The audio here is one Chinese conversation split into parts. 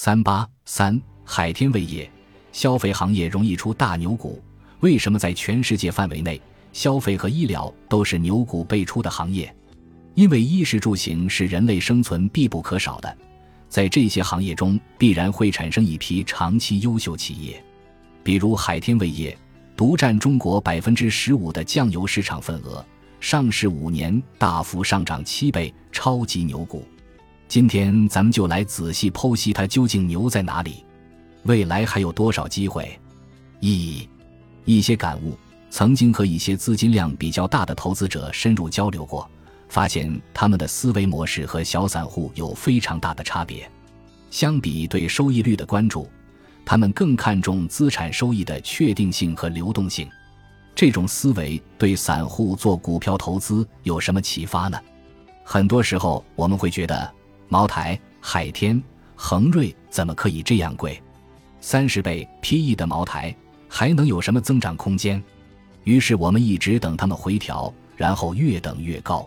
三八三海天味业，消费行业容易出大牛股。为什么在全世界范围内，消费和医疗都是牛股辈出的行业？因为衣食住行是人类生存必不可少的，在这些行业中必然会产生一批长期优秀企业，比如海天味业，独占中国百分之十五的酱油市场份额，上市五年大幅上涨七倍，超级牛股。今天咱们就来仔细剖析它究竟牛在哪里，未来还有多少机会？一一些感悟。曾经和一些资金量比较大的投资者深入交流过，发现他们的思维模式和小散户有非常大的差别。相比对收益率的关注，他们更看重资产收益的确定性和流动性。这种思维对散户做股票投资有什么启发呢？很多时候我们会觉得。茅台、海天、恒瑞怎么可以这样贵？三十倍 P/E 的茅台还能有什么增长空间？于是我们一直等他们回调，然后越等越高。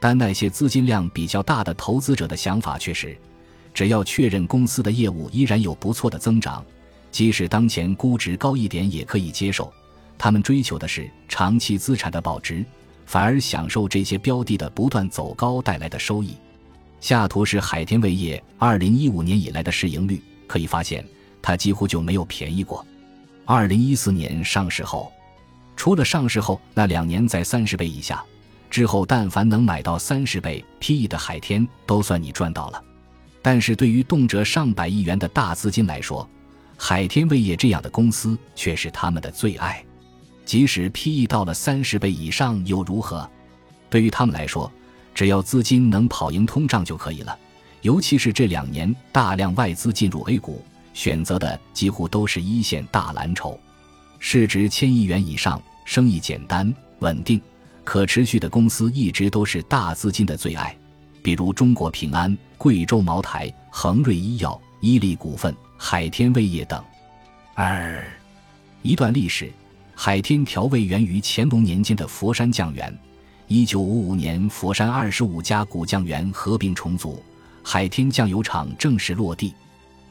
但那些资金量比较大的投资者的想法却是：只要确认公司的业务依然有不错的增长，即使当前估值高一点也可以接受。他们追求的是长期资产的保值，反而享受这些标的的不断走高带来的收益。下图是海天味业二零一五年以来的市盈率，可以发现它几乎就没有便宜过。二零一四年上市后，除了上市后那两年在三十倍以下，之后但凡能买到三十倍 PE 的海天，都算你赚到了。但是对于动辄上百亿元的大资金来说，海天味业这样的公司却是他们的最爱。即使 PE 到了三十倍以上又如何？对于他们来说。只要资金能跑赢通胀就可以了，尤其是这两年大量外资进入 A 股，选择的几乎都是一线大蓝筹，市值千亿元以上、生意简单、稳定、可持续的公司一直都是大资金的最爱，比如中国平安、贵州茅台、恒瑞医药、伊利股份、海天味业等。二，一段历史，海天调味源于乾隆年间的佛山酱园。一九五五年，佛山二十五家古酱园合并重组，海天酱油厂正式落地。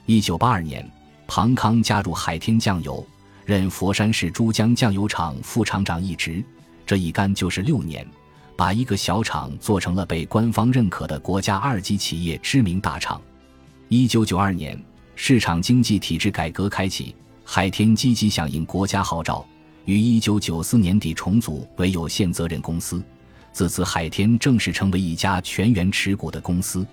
一九八二年，庞康加入海天酱油，任佛山市珠江酱油厂副厂长一职，这一干就是六年，把一个小厂做成了被官方认可的国家二级企业知名大厂。一九九二年，市场经济体制改革开启，海天积极响应国家号召，于一九九四年底重组为有限责任公司。自此，海天正式成为一家全员持股的公司。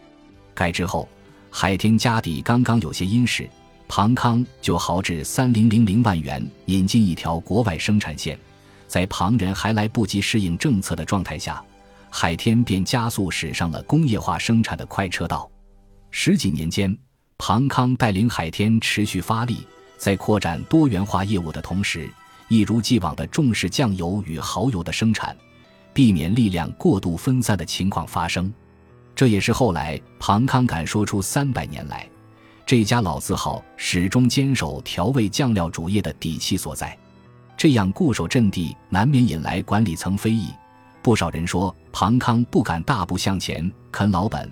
改制后，海天家底刚刚有些殷实，庞康就豪掷三零零零万元引进一条国外生产线。在旁人还来不及适应政策的状态下，海天便加速驶上了工业化生产的快车道。十几年间，庞康带领海天持续发力，在扩展多元化业务的同时，一如既往地重视酱油与蚝油的生产。避免力量过度分散的情况发生，这也是后来庞康敢说出三百年来这家老字号始终坚守调味酱料主业的底气所在。这样固守阵地，难免引来管理层非议。不少人说庞康不敢大步向前啃老本，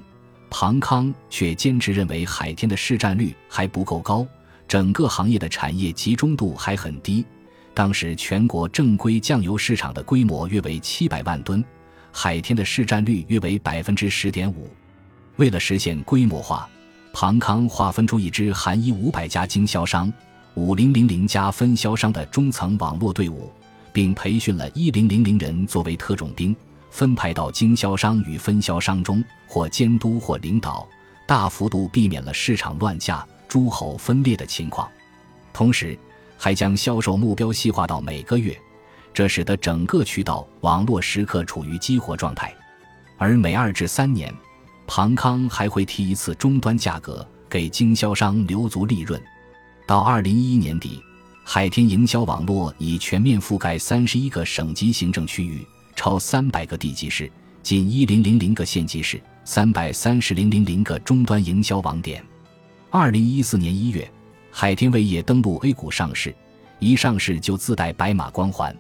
庞康却坚持认为海天的市占率还不够高，整个行业的产业集中度还很低。当时全国正规酱油市场的规模约为七百万吨，海天的市占率约为百分之十点五。为了实现规模化，庞康划分出一支含一五百家经销商、五零零零家分销商的中层网络队伍，并培训了一零零零人作为特种兵，分派到经销商与分销商中，或监督或领导，大幅度避免了市场乱价、诸侯分裂的情况。同时，还将销售目标细化到每个月，这使得整个渠道网络时刻处于激活状态。而每二至三年，庞康还会提一次终端价格，给经销商留足利润。到二零一一年底，海天营销网络已全面覆盖三十一个省级行政区域，超三百个地级市，近一零零零个县级市，三百三十零零零个终端营销网点。二零一四年一月。海天味业登陆 A 股上市，一上市就自带白马光环，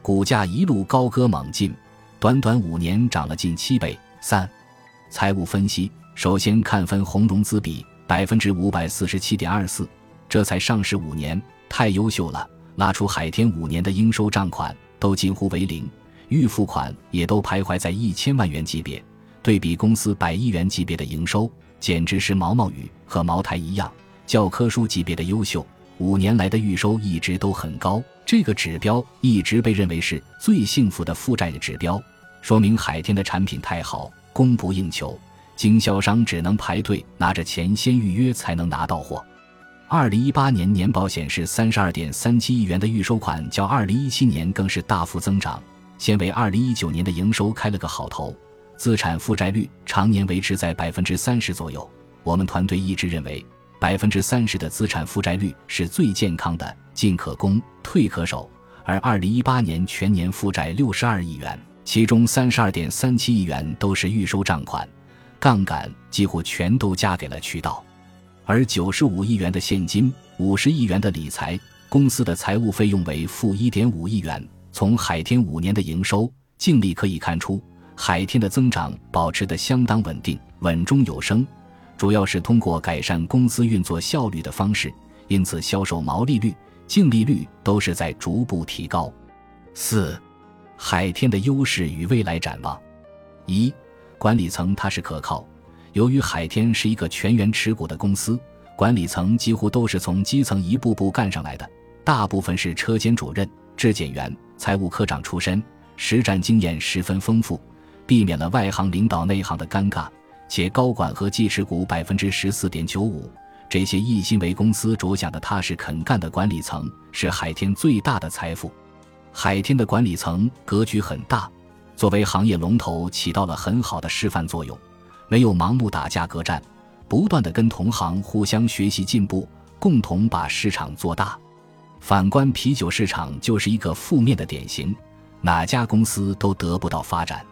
股价一路高歌猛进，短短五年涨了近七倍。三、财务分析：首先看分红融资比，百分之五百四十七点二四，这才上市五年，太优秀了。拉出海天五年的应收账款都近乎为零，预付款也都徘徊在一千万元级别。对比公司百亿元级别的营收，简直是毛毛雨，和茅台一样，教科书级别的优秀。五年来的预收一直都很高，这个指标一直被认为是最幸福的负债的指标，说明海天的产品太好，供不应求，经销商只能排队拿着钱先预约才能拿到货。二零一八年年报显示，三十二点三七亿元的预收款较二零一七年更是大幅增长，先为二零一九年的营收开了个好头。资产负债率常年维持在百分之三十左右，我们团队一直认为。百分之三十的资产负债率是最健康的，进可攻，退可守。而二零一八年全年负债六十二亿元，其中三十二点三七亿元都是预收账款，杠杆几乎全都加给了渠道。而九十五亿元的现金，五十亿元的理财，公司的财务费用为负一点五亿元。从海天五年的营收净利可以看出，海天的增长保持得相当稳定，稳中有升。主要是通过改善公司运作效率的方式，因此销售毛利率、净利率都是在逐步提高。四、海天的优势与未来展望：一、管理层踏实可靠。由于海天是一个全员持股的公司，管理层几乎都是从基层一步步干上来的，大部分是车间主任、质检员、财务科长出身，实战经验十分丰富，避免了外行领导内行的尴尬。且高管和计持股百分之十四点九五，这些一心为公司着想的踏实肯干的管理层是海天最大的财富。海天的管理层格局很大，作为行业龙头起到了很好的示范作用，没有盲目打价格战，不断的跟同行互相学习进步，共同把市场做大。反观啤酒市场就是一个负面的典型，哪家公司都得不到发展。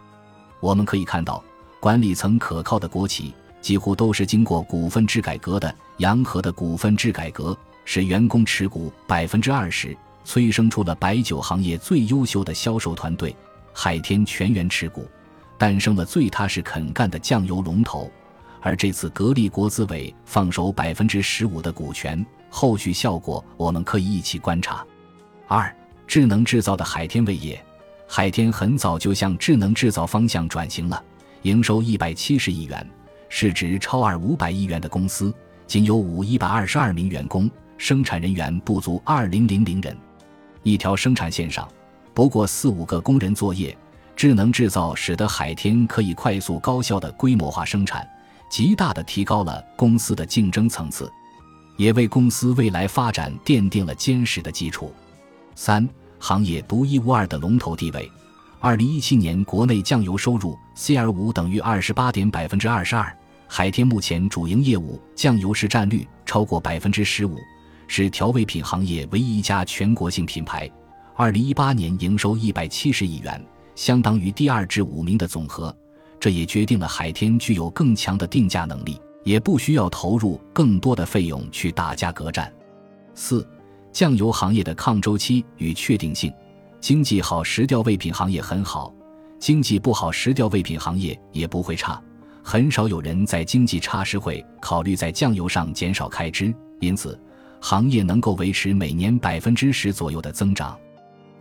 我们可以看到。管理层可靠的国企几乎都是经过股份制改革的。洋河的股份制改革使员工持股百分之二十，催生出了白酒行业最优秀的销售团队。海天全员持股，诞生了最踏实肯干的酱油龙头。而这次格力国资委放手百分之十五的股权，后续效果我们可以一起观察。二、智能制造的海天味业，海天很早就向智能制造方向转型了。营收一百七十亿元，市值超二五百亿元的公司，仅有五一百二十二名员工，生产人员不足二零零零人。一条生产线上，不过四五个工人作业。智能制造使得海天可以快速高效的规模化生产，极大的提高了公司的竞争层次，也为公司未来发展奠定了坚实的基础。三，行业独一无二的龙头地位。二零一七年国内酱油收入 CR 五等于二十八点百分之二十二，海天目前主营业务酱油市占率超过百分之十五，是调味品行业唯一一家全国性品牌。二零一八年营收一百七十亿元，相当于第二至五名的总和，这也决定了海天具有更强的定价能力，也不需要投入更多的费用去打价格战。四，酱油行业的抗周期与确定性。经济好，石调味品行业很好；经济不好，石调味品行业也不会差。很少有人在经济差时会考虑在酱油上减少开支，因此行业能够维持每年百分之十左右的增长。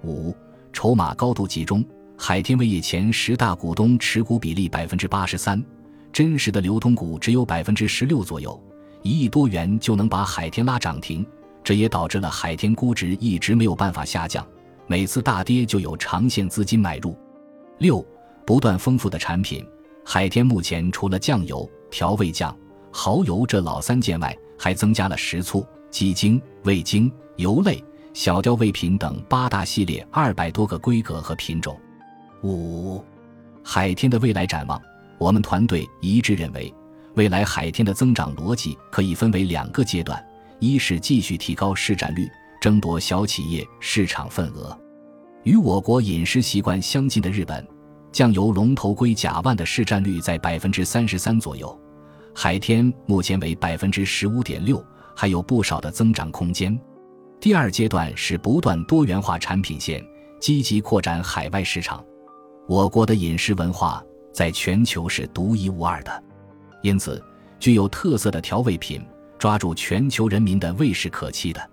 五，筹码高度集中，海天味业前十大股东持股比例百分之八十三，真实的流通股只有百分之十六左右，一亿多元就能把海天拉涨停，这也导致了海天估值一直没有办法下降。每次大跌就有长线资金买入。六，不断丰富的产品。海天目前除了酱油、调味酱、蚝油这老三件外，还增加了食醋、鸡精、味精、油类、小调味品等八大系列二百多个规格和品种。五，海天的未来展望。我们团队一致认为，未来海天的增长逻辑可以分为两个阶段：一是继续提高市占率。争夺小企业市场份额，与我国饮食习惯相近的日本，酱油龙头龟甲万的市占率在百分之三十三左右，海天目前为百分之十五点六，还有不少的增长空间。第二阶段是不断多元化产品线，积极扩展海外市场。我国的饮食文化在全球是独一无二的，因此具有特色的调味品，抓住全球人民的味是可期的。